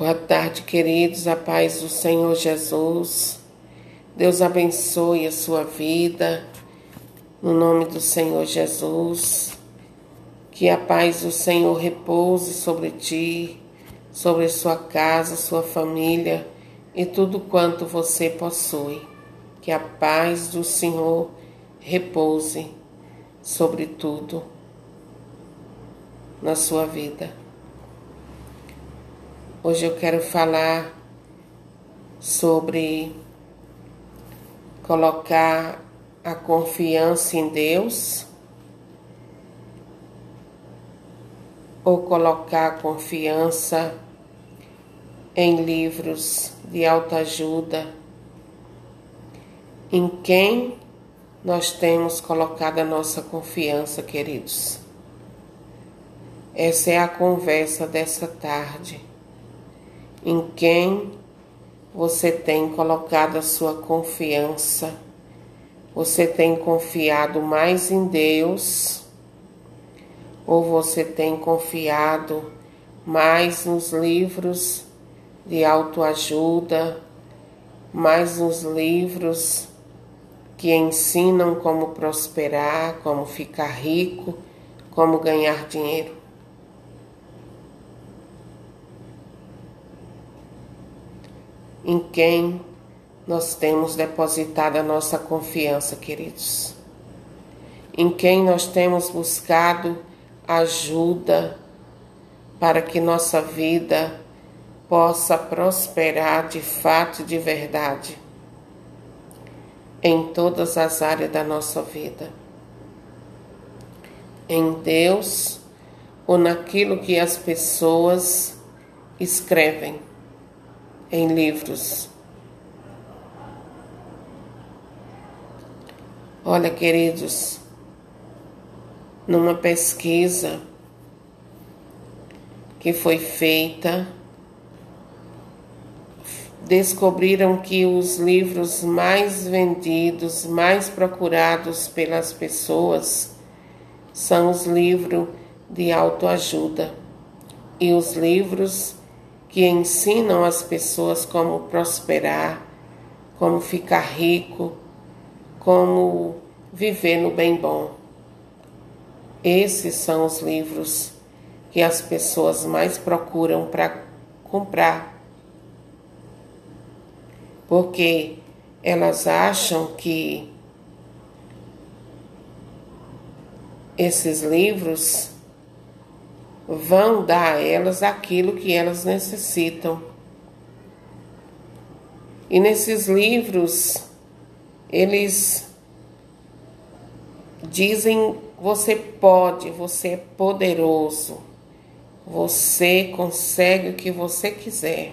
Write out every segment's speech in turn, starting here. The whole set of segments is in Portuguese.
Boa tarde, queridos, a paz do Senhor Jesus. Deus abençoe a sua vida, no nome do Senhor Jesus. Que a paz do Senhor repouse sobre ti, sobre sua casa, sua família e tudo quanto você possui. Que a paz do Senhor repouse sobre tudo na sua vida. Hoje eu quero falar sobre colocar a confiança em Deus ou colocar a confiança em livros de autoajuda, em quem nós temos colocado a nossa confiança, queridos. Essa é a conversa dessa tarde em quem você tem colocado a sua confiança. Você tem confiado mais em Deus ou você tem confiado mais nos livros de autoajuda, mais nos livros que ensinam como prosperar, como ficar rico, como ganhar dinheiro? Em quem nós temos depositado a nossa confiança, queridos. Em quem nós temos buscado ajuda para que nossa vida possa prosperar de fato e de verdade em todas as áreas da nossa vida. Em Deus ou naquilo que as pessoas escrevem em livros. Olha, queridos, numa pesquisa que foi feita, descobriram que os livros mais vendidos, mais procurados pelas pessoas, são os livros de autoajuda e os livros que ensinam as pessoas como prosperar, como ficar rico, como viver no bem bom. Esses são os livros que as pessoas mais procuram para comprar. Porque elas acham que esses livros vão dar a elas aquilo que elas necessitam. E nesses livros, eles dizem: você pode, você é poderoso, você consegue o que você quiser,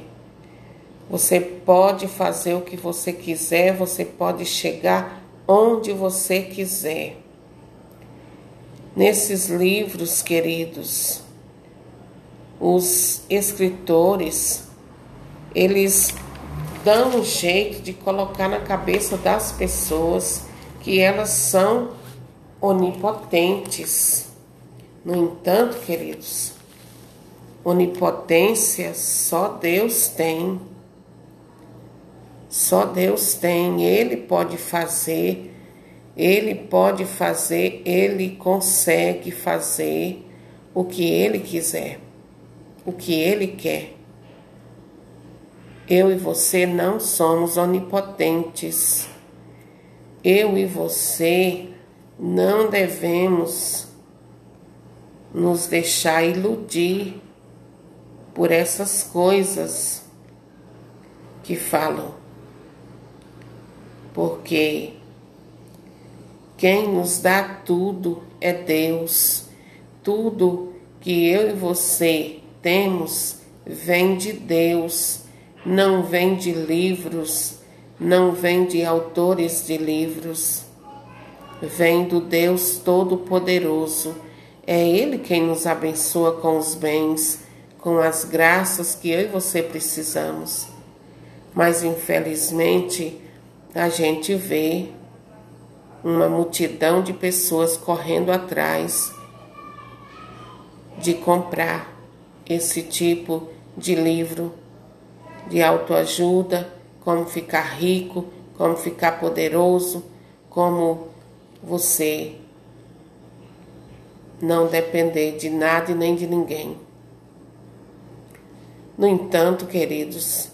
você pode fazer o que você quiser, você pode chegar onde você quiser. Nesses livros, queridos, os escritores eles dão um jeito de colocar na cabeça das pessoas que elas são onipotentes. No entanto, queridos, onipotência só Deus tem. Só Deus tem, Ele pode fazer, Ele pode fazer, Ele consegue fazer o que Ele quiser o que Ele quer. Eu e você não somos onipotentes. Eu e você não devemos nos deixar iludir por essas coisas que falam. Porque quem nos dá tudo é Deus. Tudo que eu e você temos vem de Deus, não vem de livros, não vem de autores de livros, vem do Deus Todo-Poderoso. É Ele quem nos abençoa com os bens, com as graças que eu e você precisamos. Mas infelizmente a gente vê uma multidão de pessoas correndo atrás de comprar esse tipo de livro de autoajuda, como ficar rico, como ficar poderoso, como você não depender de nada e nem de ninguém. No entanto, queridos,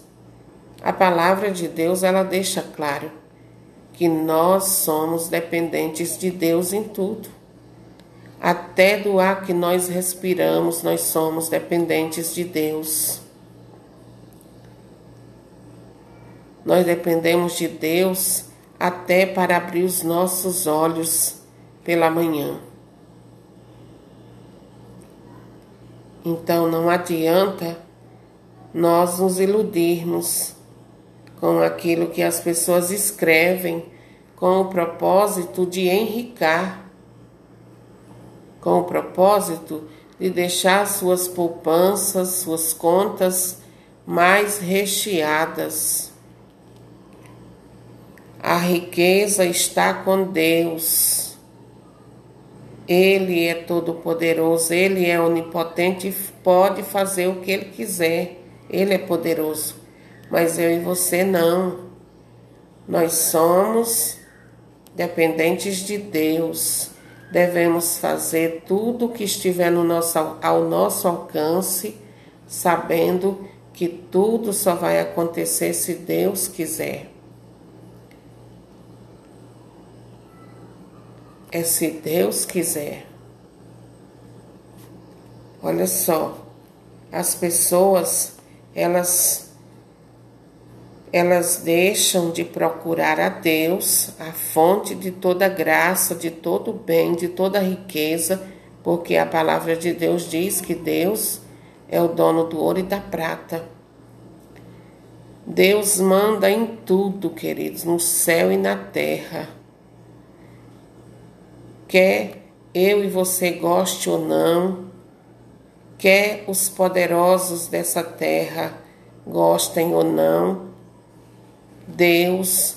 a palavra de Deus ela deixa claro que nós somos dependentes de Deus em tudo. Até do ar que nós respiramos, nós somos dependentes de Deus. Nós dependemos de Deus até para abrir os nossos olhos pela manhã. Então não adianta nós nos iludirmos com aquilo que as pessoas escrevem com o propósito de enricar, com o propósito de deixar suas poupanças, suas contas mais recheadas. A riqueza está com Deus. Ele é todo-poderoso, ele é onipotente e pode fazer o que ele quiser. Ele é poderoso mas eu e você não. Nós somos dependentes de Deus. Devemos fazer tudo o que estiver no nosso, ao nosso alcance, sabendo que tudo só vai acontecer se Deus quiser. É se Deus quiser. Olha só, as pessoas, elas elas deixam de procurar a Deus, a fonte de toda graça, de todo bem, de toda riqueza, porque a palavra de Deus diz que Deus é o dono do ouro e da prata. Deus manda em tudo, queridos, no céu e na terra. Quer eu e você goste ou não, quer os poderosos dessa terra gostem ou não, Deus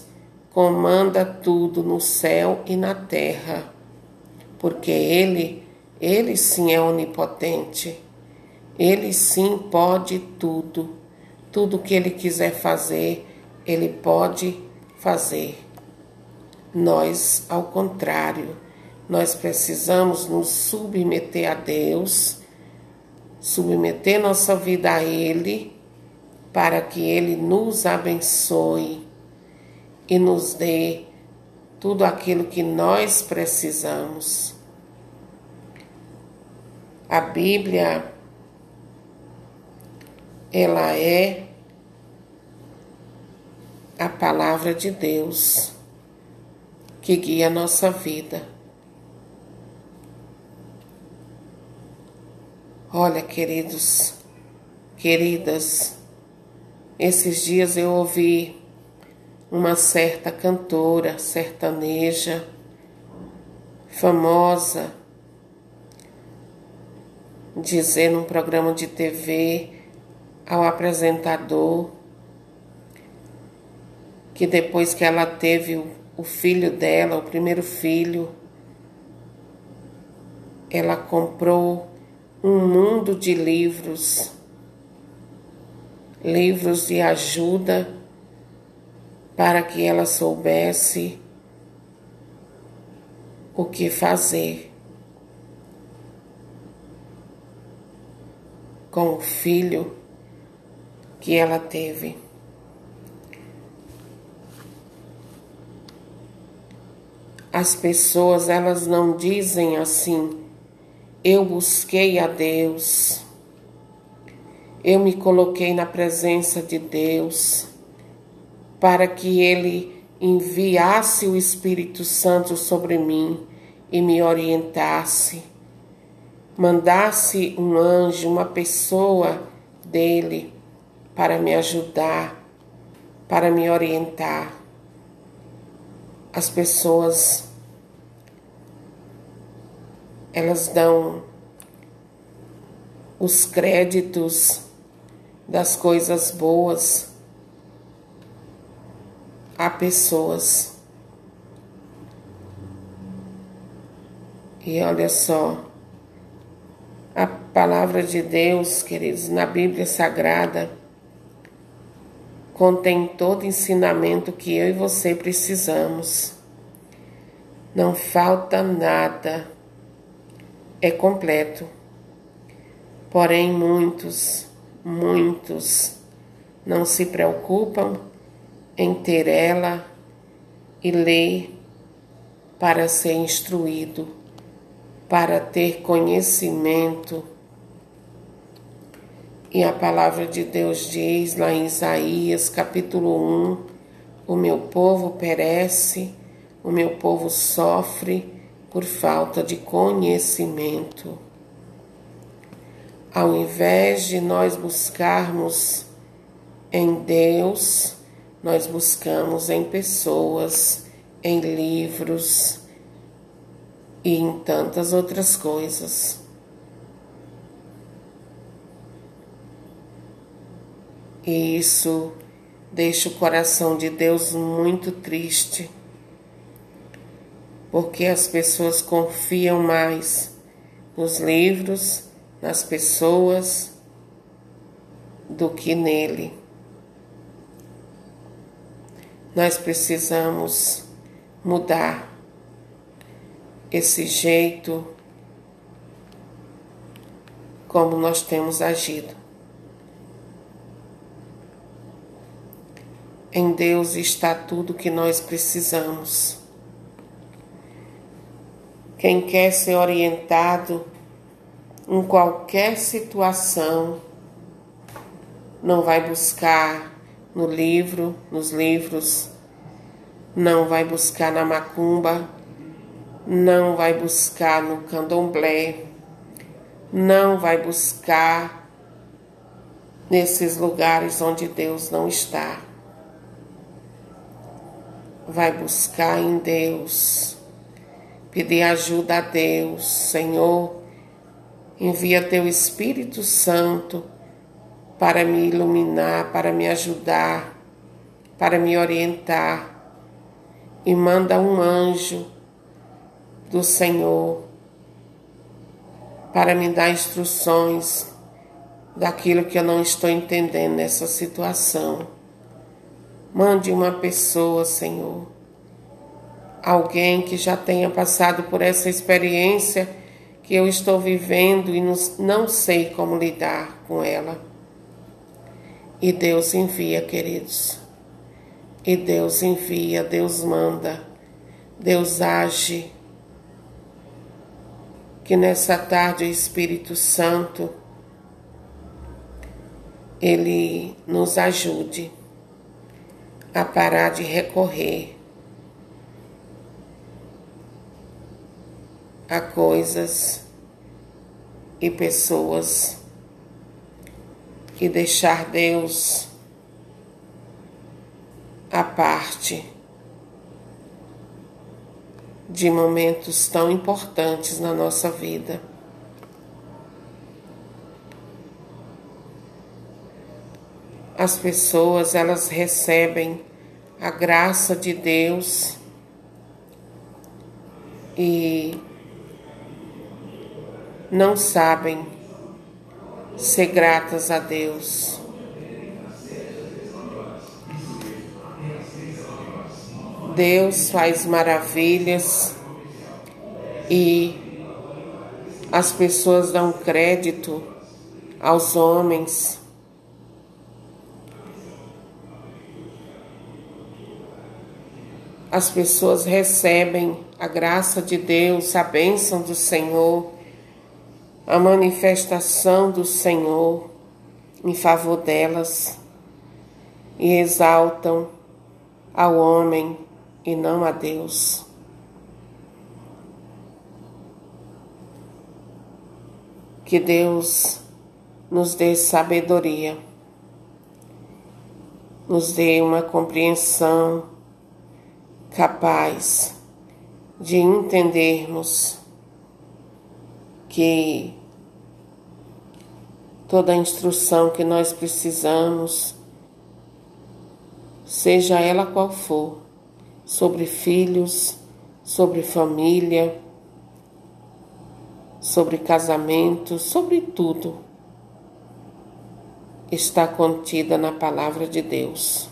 comanda tudo no céu e na terra, porque Ele, Ele sim é onipotente. Ele sim pode tudo. Tudo que Ele quiser fazer, Ele pode fazer. Nós, ao contrário, nós precisamos nos submeter a Deus, submeter nossa vida a Ele para que Ele nos abençoe e nos dê tudo aquilo que nós precisamos. A Bíblia, ela é a palavra de Deus que guia a nossa vida. Olha, queridos, queridas, esses dias eu ouvi uma certa cantora sertaneja famosa dizer num programa de TV ao apresentador que depois que ela teve o filho dela, o primeiro filho, ela comprou um mundo de livros livros de ajuda para que ela soubesse o que fazer com o filho que ela teve. As pessoas, elas não dizem assim: eu busquei a Deus eu me coloquei na presença de Deus para que Ele enviasse o Espírito Santo sobre mim e me orientasse, mandasse um anjo, uma pessoa dele para me ajudar, para me orientar. As pessoas elas dão os créditos das coisas boas a pessoas. E olha só, a palavra de Deus, queridos, na Bíblia Sagrada, contém todo ensinamento que eu e você precisamos. Não falta nada, é completo. Porém, muitos, muitos não se preocupam em ter ela e ler para ser instruído, para ter conhecimento. E a palavra de Deus diz lá em Isaías capítulo 1: O meu povo perece, o meu povo sofre por falta de conhecimento. Ao invés de nós buscarmos em Deus, nós buscamos em pessoas, em livros e em tantas outras coisas. E isso deixa o coração de Deus muito triste, porque as pessoas confiam mais nos livros, nas pessoas, do que nele. Nós precisamos mudar esse jeito como nós temos agido. Em Deus está tudo que nós precisamos. Quem quer ser orientado em qualquer situação não vai buscar no livro, nos livros, não vai buscar na macumba, não vai buscar no candomblé, não vai buscar nesses lugares onde Deus não está. Vai buscar em Deus, pedir ajuda a Deus, Senhor, envia teu Espírito Santo para me iluminar, para me ajudar, para me orientar. E manda um anjo do Senhor para me dar instruções daquilo que eu não estou entendendo nessa situação. Mande uma pessoa, Senhor, alguém que já tenha passado por essa experiência que eu estou vivendo e não sei como lidar com ela. E Deus envia, queridos. E Deus envia, Deus manda, Deus age. Que nessa tarde o Espírito Santo ele nos ajude a parar de recorrer a coisas e pessoas e deixar Deus à parte de momentos tão importantes na nossa vida. As pessoas, elas recebem a graça de Deus e não sabem ser gratas a Deus. Deus faz maravilhas e as pessoas dão crédito aos homens. As pessoas recebem a graça de Deus, a bênção do Senhor a manifestação do Senhor em favor delas e exaltam ao homem e não a Deus. Que Deus nos dê sabedoria, nos dê uma compreensão capaz de entendermos que toda a instrução que nós precisamos, seja ela qual for, sobre filhos, sobre família, sobre casamento, sobre tudo. está contida na palavra de Deus.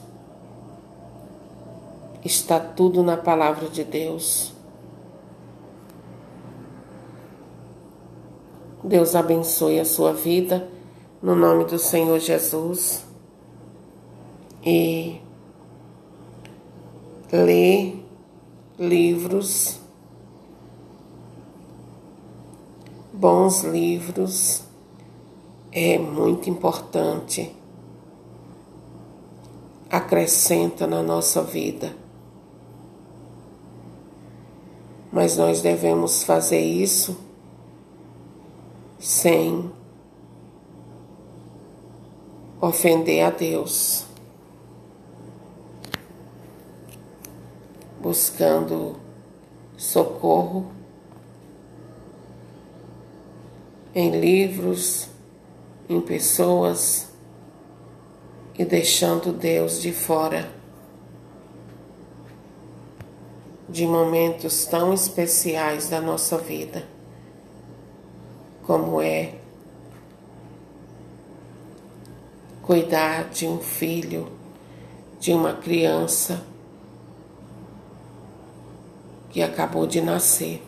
Está tudo na palavra de Deus. Deus abençoe a sua vida, no nome do Senhor Jesus. E lê livros, bons livros, é muito importante. Acrescenta na nossa vida. Mas nós devemos fazer isso sem ofender a Deus, buscando socorro em livros, em pessoas e deixando Deus de fora de momentos tão especiais da nossa vida como é cuidar de um filho, de uma criança que acabou de nascer.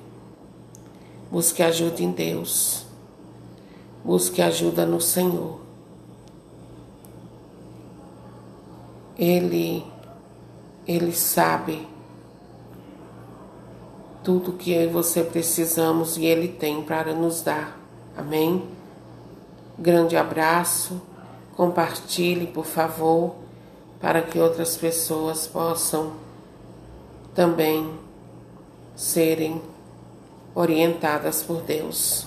Busque ajuda em Deus. Busque ajuda no Senhor. Ele ele sabe tudo que eu e você precisamos e ele tem para nos dar. Amém? Grande abraço. Compartilhe, por favor, para que outras pessoas possam também serem orientadas por Deus.